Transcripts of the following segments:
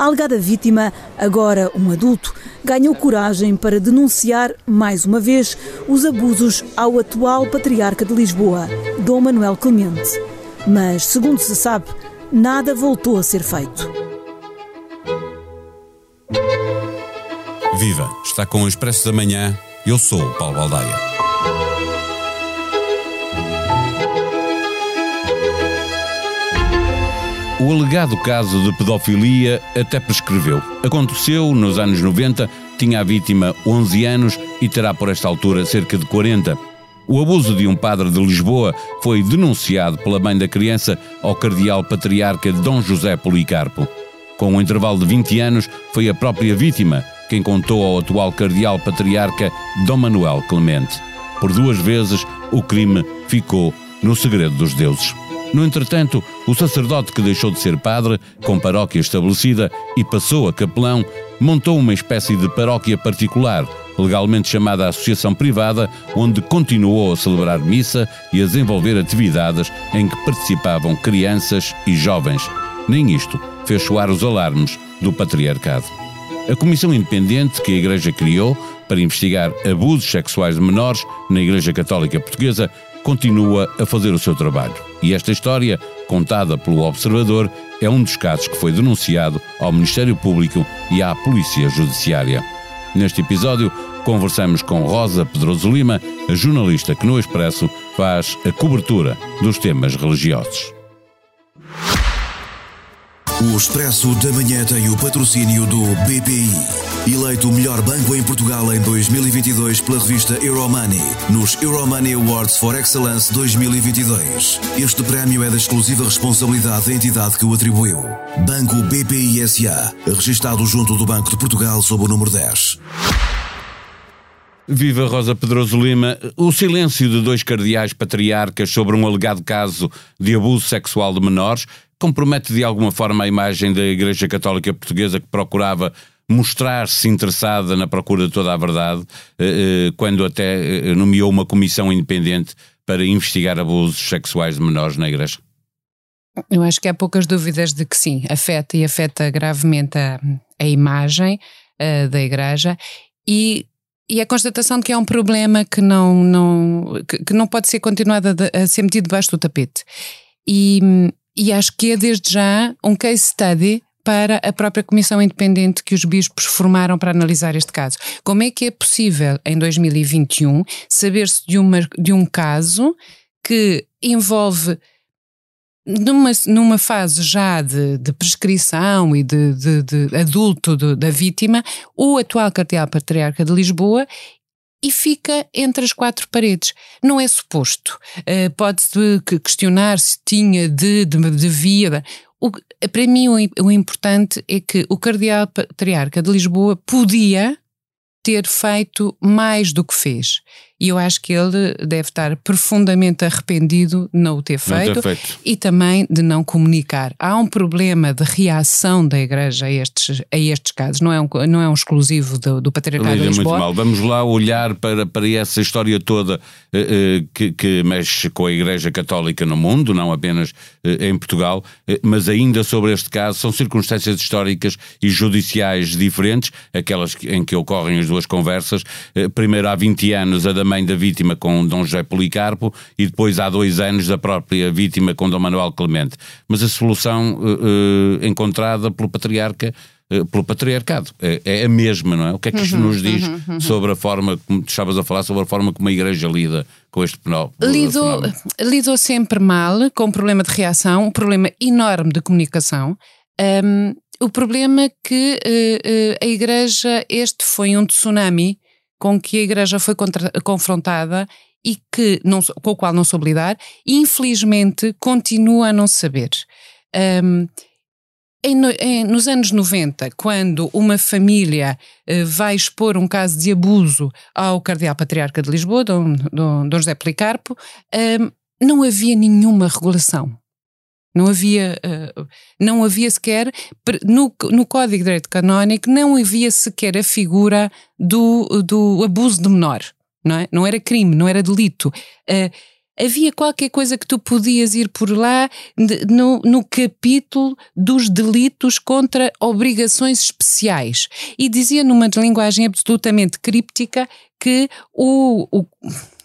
A alegada vítima, agora um adulto, ganhou coragem para denunciar, mais uma vez, os abusos ao atual patriarca de Lisboa, Dom Manuel Clemente. Mas, segundo se sabe, nada voltou a ser feito. Viva! Está com o Expresso da Manhã. Eu sou o Paulo Baldaia. O alegado caso de pedofilia até prescreveu. Aconteceu nos anos 90, tinha a vítima 11 anos e terá por esta altura cerca de 40. O abuso de um padre de Lisboa foi denunciado pela mãe da criança ao cardeal patriarca Dom José Policarpo. Com um intervalo de 20 anos, foi a própria vítima quem contou ao atual cardeal patriarca Dom Manuel Clemente. Por duas vezes, o crime ficou no segredo dos deuses. No entretanto, o sacerdote que deixou de ser padre, com paróquia estabelecida e passou a capelão, montou uma espécie de paróquia particular, legalmente chamada Associação Privada, onde continuou a celebrar missa e a desenvolver atividades em que participavam crianças e jovens. Nem isto fez soar os alarmes do patriarcado. A comissão independente que a Igreja criou para investigar abusos sexuais de menores na Igreja Católica Portuguesa continua a fazer o seu trabalho. E esta história, contada pelo Observador, é um dos casos que foi denunciado ao Ministério Público e à Polícia Judiciária. Neste episódio, conversamos com Rosa Pedroso Lima, a jornalista que no Expresso faz a cobertura dos temas religiosos. O Expresso da Manhã tem o patrocínio do BPI. Eleito o melhor banco em Portugal em 2022 pela revista Euromoney, nos Euromoney Awards for Excellence 2022. Este prémio é da exclusiva responsabilidade da entidade que o atribuiu. Banco BPI SA, registado junto do Banco de Portugal sob o número 10. Viva Rosa Pedroso Lima. O silêncio de dois cardeais patriarcas sobre um alegado caso de abuso sexual de menores compromete de alguma forma a imagem da Igreja Católica Portuguesa que procurava mostrar-se interessada na procura de toda a verdade, eh, eh, quando até eh, nomeou uma comissão independente para investigar abusos sexuais de menores na Igreja? Eu acho que há poucas dúvidas de que sim, afeta e afeta gravemente a, a imagem uh, da Igreja e, e a constatação de que é um problema que não, não, que, que não pode ser continuado a, a ser metido debaixo do tapete. E, e acho que é desde já um case study para a própria comissão independente que os bispos formaram para analisar este caso. Como é que é possível, em 2021, saber-se de, de um caso que envolve numa, numa fase já de, de prescrição e de, de, de adulto da vítima, o atual cardeal patriarca de Lisboa e fica entre as quatro paredes. Não é suposto. Uh, Pode-se questionar se tinha de, de devia. O, para mim, o, o importante é que o Cardeal Patriarca de Lisboa podia ter feito mais do que fez. E eu acho que ele deve estar profundamente arrependido de não o ter feito, ter feito, e também de não comunicar. Há um problema de reação da Igreja a estes, a estes casos, não é um, não é um exclusivo do, do Patriarcado de Lisboa. Muito mal. Vamos lá olhar para, para essa história toda eh, eh, que, que, mexe com a Igreja Católica no mundo, não apenas eh, em Portugal, mas ainda sobre este caso, são circunstâncias históricas e judiciais diferentes, aquelas em que ocorrem as duas conversas. Primeiro, há 20 anos, a da mãe da vítima com Dom José Policarpo e depois há dois anos da própria vítima com Dom Manuel Clemente. Mas a solução uh, encontrada pelo patriarca pelo patriarcado. É, é, a mesma, não é? O que é que isto uhum, nos diz uhum, uhum. sobre a forma, como tu estavas a falar, sobre a forma como a Igreja lida com este penal? Lidou, lidou sempre mal, com um problema de reação, um problema enorme de comunicação. Um, o problema é que uh, uh, a Igreja, este foi um tsunami com que a Igreja foi contra, confrontada e que não, com o qual não soube lidar, e infelizmente continua a não saber. Um, em, em, nos anos 90, quando uma família uh, vai expor um caso de abuso ao Cardeal Patriarca de Lisboa, Dom, Dom, Dom José Policarpo, não havia nenhuma regulação. Não havia, uh, não havia sequer, no, no Código de Direito Canónico, não havia sequer a figura do, do abuso de menor. Não, é? não era crime, não era delito. Uh, havia qualquer coisa que tu podias ir por lá no, no capítulo dos delitos contra obrigações especiais. E dizia numa linguagem absolutamente críptica que o, o,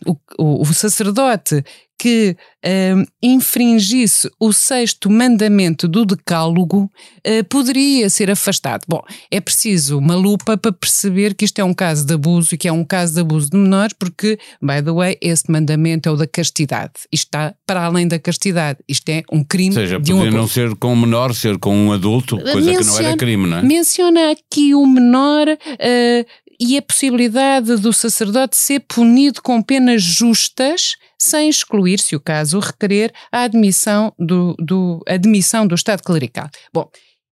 o, o sacerdote que uh, infringisse o sexto mandamento do Decálogo uh, poderia ser afastado. Bom, é preciso uma lupa para perceber que isto é um caso de abuso e que é um caso de abuso de menores, porque, by the way, esse mandamento é o da castidade. Isto está para além da castidade. Isto é um crime. Ou seja, de um podia não ser com um menor, ser com um adulto, coisa menciona, que não era crime, não é? Menciona aqui o menor. Uh, e a possibilidade do sacerdote ser punido com penas justas, sem excluir, se o caso requerer, a admissão do, do, admissão do Estado clerical. Bom,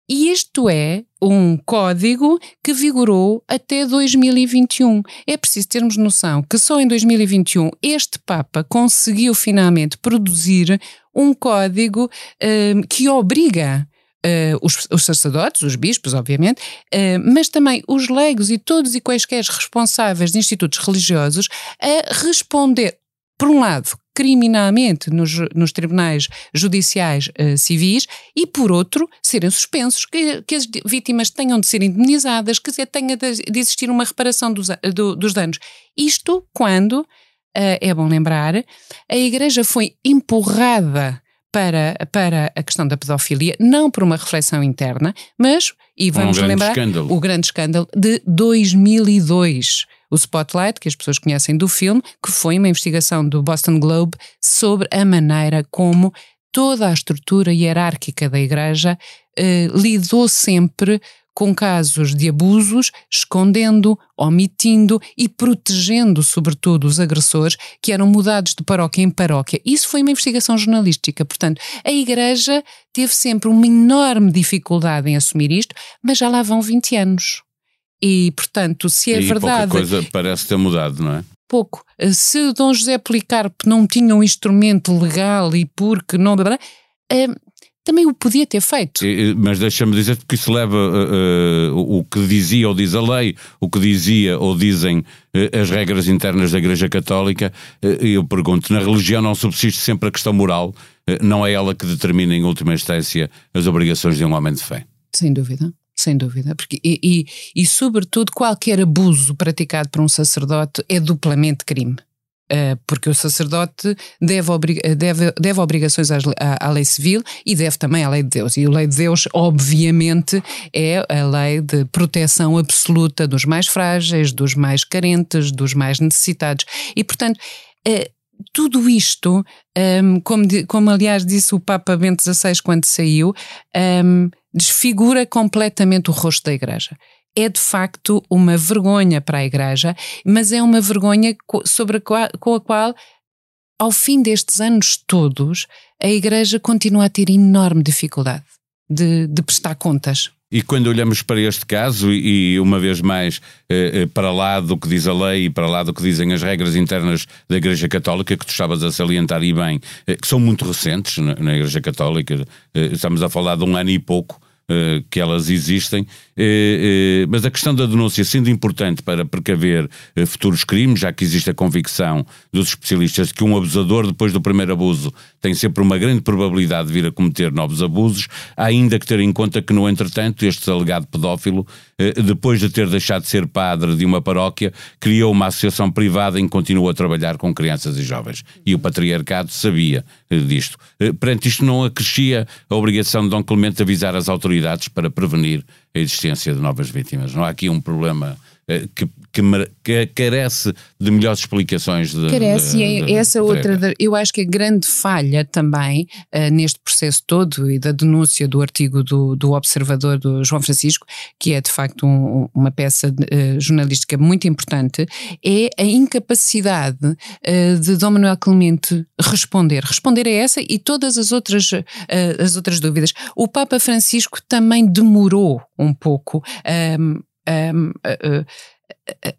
e isto é um código que vigorou até 2021. É preciso termos noção que só em 2021 este Papa conseguiu finalmente produzir um código um, que obriga Uh, os, os, sacerdotes, os bispos, obviamente, uh, mas também os leigos e todos e quaisquer responsáveis de institutos religiosos a responder, por um lado, criminalmente nos, nos tribunais judiciais uh, civis e, por outro, serem suspensos, que, que, as vítimas tenham de ser indemnizadas, que tenha de, existir uma reparação dos, do, dos danos. Isto quando, é bom lembrar, a Igreja foi empurrada para, para a questão da pedofilia, não por uma reflexão interna, mas, e vamos um lembrar, escândalo. o grande escândalo de 2002. O Spotlight, que as pessoas conhecem do filme, que foi uma investigação do Boston Globe sobre a maneira como toda a estrutura hierárquica da Igreja eh, lidou sempre com casos de abusos, escondendo, omitindo e protegendo, sobretudo, os agressores que eram mudados de paróquia em paróquia. Isso foi uma investigação jornalística. Portanto, a Igreja teve sempre uma enorme dificuldade em assumir isto, mas já lá vão 20 anos. E, portanto, se é e verdade. Pouca coisa parece ter mudado, não é? Pouco. Se Dom José Policarpo não tinha um instrumento legal e porque não. Eh, também o podia ter feito. Mas deixa-me dizer que isso leva uh, uh, o que dizia ou diz a lei, o que dizia ou dizem uh, as regras internas da Igreja Católica. eu pergunto, na religião não subsiste sempre a questão moral? não é ela que determina em última instância as obrigações de um homem de fé? Sem dúvida. Sem dúvida, porque e, e, e sobretudo qualquer abuso praticado por um sacerdote é duplamente crime. Eh, porque o sacerdote deve, deve, deve obrigações à, à, lei civil e deve também à lei de Deus. E a lei de Deus, obviamente, é a lei de proteção absoluta dos mais frágeis, dos mais carentes, dos mais necessitados. E, portanto, uh, tudo isto, ehm, como, como aliás disse o Papa Bento XVI quando saiu, ehm, desfigura completamente o rosto da Igreja é de facto uma vergonha para a Igreja, mas é uma vergonha sobre a qual, com a qual, ao fim destes anos todos, a Igreja continua a ter enorme dificuldade de, de prestar contas. E quando olhamos para este caso, e uma vez mais eh, eh, para lá do que diz a lei e para lá do que dizem as regras internas da Igreja Católica, que tu estavas a salientar e bem, eh, que são muito recentes na Igreja Católica, estamos a falar de um ano e pouco, que elas existem, eh, eh, mas a questão da denúncia sendo importante para precaver futuros crimes, já que existe a convicção dos especialistas de que um abusador, depois do primeiro abuso, tem sempre uma grande probabilidade de vir a cometer novos abusos, há ainda que ter em conta que, no entretanto, este alegado pedófilo, depois de ter deixado de ser padre de uma paróquia, criou uma associação privada em que continua a trabalhar com crianças e jovens. E o patriarcado sabia disto. Perante isto, não acrescia a obrigação de Dom Clemente avisar as autoridades para prevenir a existência de novas vítimas. Não há aqui um problema eh, que, que, que, carece de melhores explicações. De, carece, de, de, e essa outra, eu acho que a grande falha também uh, neste processo todo e da denúncia do artigo do, do Observador do João Francisco, que é de facto um, uma peça uh, jornalística muito importante, é a incapacidade uh, de Dom Manuel Clemente responder. Responder a essa e todas as outras, as outras dúvidas. O Papa Francisco também demorou um pouco. Um, um,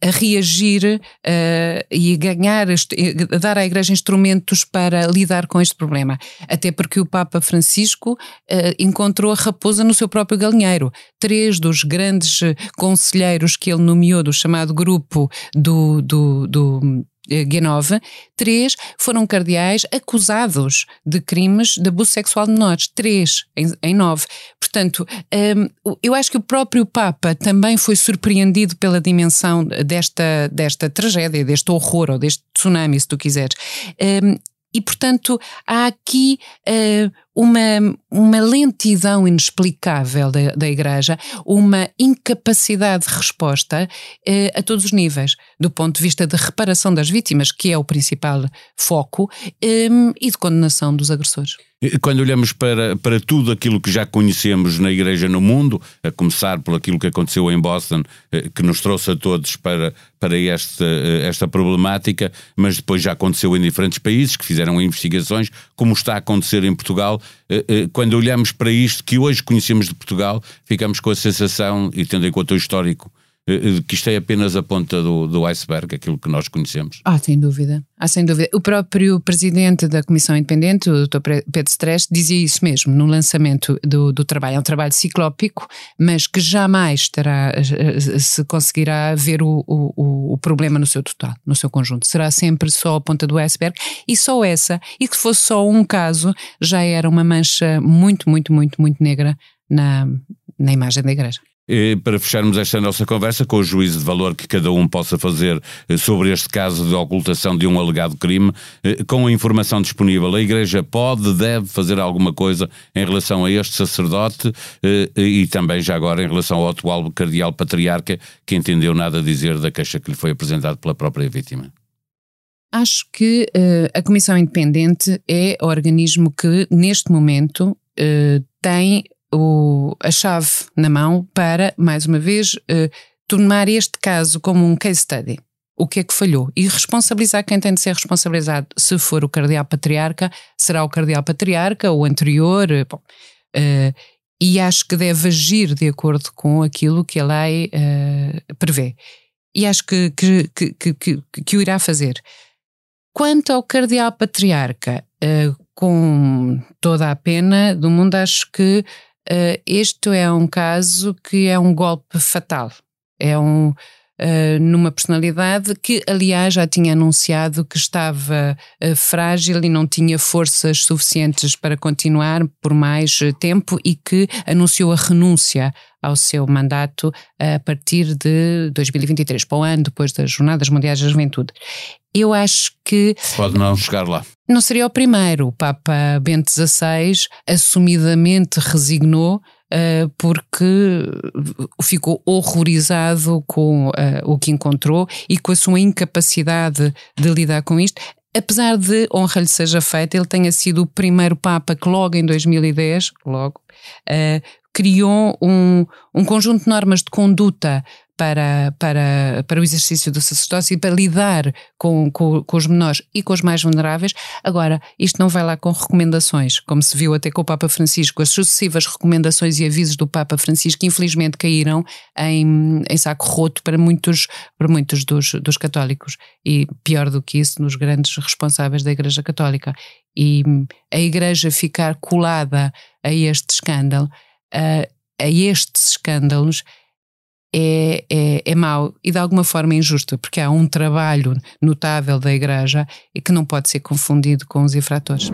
a, reagir uh, e a ganhar, a dar à Igreja instrumentos para lidar com este problema. Até porque o Papa Francisco uh, encontrou a raposa no seu próprio galinheiro. Três dos grandes conselheiros que ele nomeou do chamado grupo do, do, do G9, três foram cardeais acusados de crimes de abuso sexual de menores, três em, em nove. Portanto, um, eu acho que o próprio Papa também foi surpreendido pela dimensão desta, desta tragédia, deste horror ou deste tsunami, se tu quiseres. Um, e, portanto, há aqui uh, uma, uma lentidão inexplicável da, da Igreja, uma incapacidade de resposta uh, a todos os níveis, do ponto de vista de reparação das vítimas, que é o principal foco, um, e de condenação dos agressores. Quando olhamos para, para tudo aquilo que já conhecemos na Igreja no mundo, a começar por aquilo que aconteceu em Boston, eh, que nos trouxe a todos para, para esta, eh, esta problemática, mas depois já aconteceu em diferentes países que fizeram investigações, como está a acontecer em Portugal. Eh, quando olhamos para isto que hoje conhecemos de Portugal, ficamos com a sensação, e tendo em conta o histórico eh, que isto é apenas a ponta do, do iceberg, aquilo que nós conhecemos. Ah, sem dúvida. Ah, sem dúvida. O próprio presidente da Comissão Independente, o Dr. Pedro Stress, dizia isso mesmo no lançamento do, do trabalho. É um trabalho ciclópico, mas que jamais terá, eh, se conseguirá ver o, o, o problema no seu total, no seu conjunto. Será sempre só a ponta do iceberg e só essa. E que fosse só um caso, já era uma mancha muito, muito, muito, muito negra na, na imagem da igreja. E para fecharmos esta nossa conversa com o juízo de valor que cada um possa fazer eh, sobre este caso de ocultação de um alegado crime, eh, com a informação disponível, a Igreja pode, deve fazer alguma coisa em relação a este sacerdote eh, e também já agora em relação ao atual cardeal patriarca que entendeu nada a dizer da queixa que lhe foi apresentada pela própria vítima. Acho que uh, a Comissão Independente é o organismo que, neste momento, uh, tem o, a chave na mão para, mais uma vez, uh, tornar este caso como um case study. O que é que falhou? E responsabilizar quem tem de ser responsabilizado. Se for o cardeal patriarca, será o cardeal patriarca, o anterior. Eh, bom, uh, e acho que deve agir de acordo com aquilo que a lei uh, prevê. E acho que, que, que, que, que o irá fazer. Quanto ao cardeal patriarca, com toda a pena do mundo, acho que Uh, este é um caso que é um golpe fatal. É um. Uh, numa personalidade que, aliás, já tinha anunciado que estava uh, frágil e não tinha forças suficientes para continuar por mais tempo e que anunciou a renúncia ao seu mandato a partir de 2023, para o ano depois das Jornadas Mundiais da Juventude. Eu acho que. Pode não chegar lá. Não seria o primeiro. O Papa Bento XVI assumidamente resignou porque ficou horrorizado com uh, o que encontrou e com a sua incapacidade de lidar com isto. Apesar de honra lhe seja feita, ele tenha sido o primeiro Papa que, logo em 2010, logo, uh, criou um, um conjunto de normas de conduta para, para, para o exercício do sacerdócio e para lidar com, com, com, os menores e com os mais vulneráveis. Agora, isto não vai lá com recomendações, como se viu até com o Papa Francisco, as sucessivas recomendações e avisos do Papa Francisco, infelizmente caíram em, em saco roto para muitos, para muitos dos, dos católicos. E pior do que isso, nos grandes responsáveis da Igreja Católica. E a Igreja ficar colada a este escândalo, a, a estes escândalos, é, é, é mau e de alguma forma injusto, porque há um trabalho notável da Igreja e que não pode ser confundido com os infratores.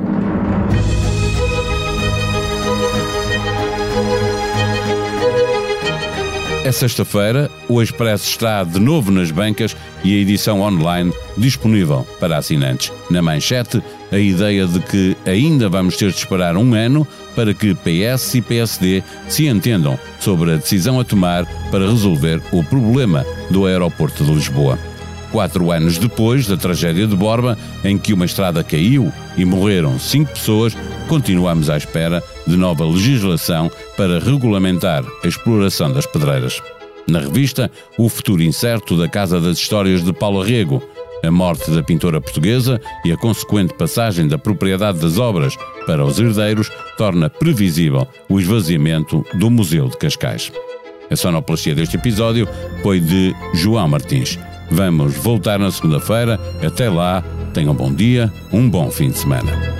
É sexta-feira, o Expresso está de novo nas bancas e a edição online disponível para assinantes. Na manchete, a ideia de que ainda vamos ter de esperar um ano para que PS e PSD se entendam sobre a decisão a tomar para resolver o problema do aeroporto de Lisboa. Quatro anos depois da tragédia de Borba, em que uma estrada caiu e morreram cinco pessoas, continuamos à espera de nova legislação para regulamentar a exploração das pedreiras. Na revista, o futuro incerto da Casa das Histórias de Paulo Rego, a morte da pintora portuguesa e a consequente passagem da propriedade das obras para os herdeiros torna previsível o esvaziamento do Museu de Cascais. A sonoplastia deste episódio foi de João Martins. Vamos voltar na segunda-feira. Até lá, tenham um bom dia, um bom fim de semana.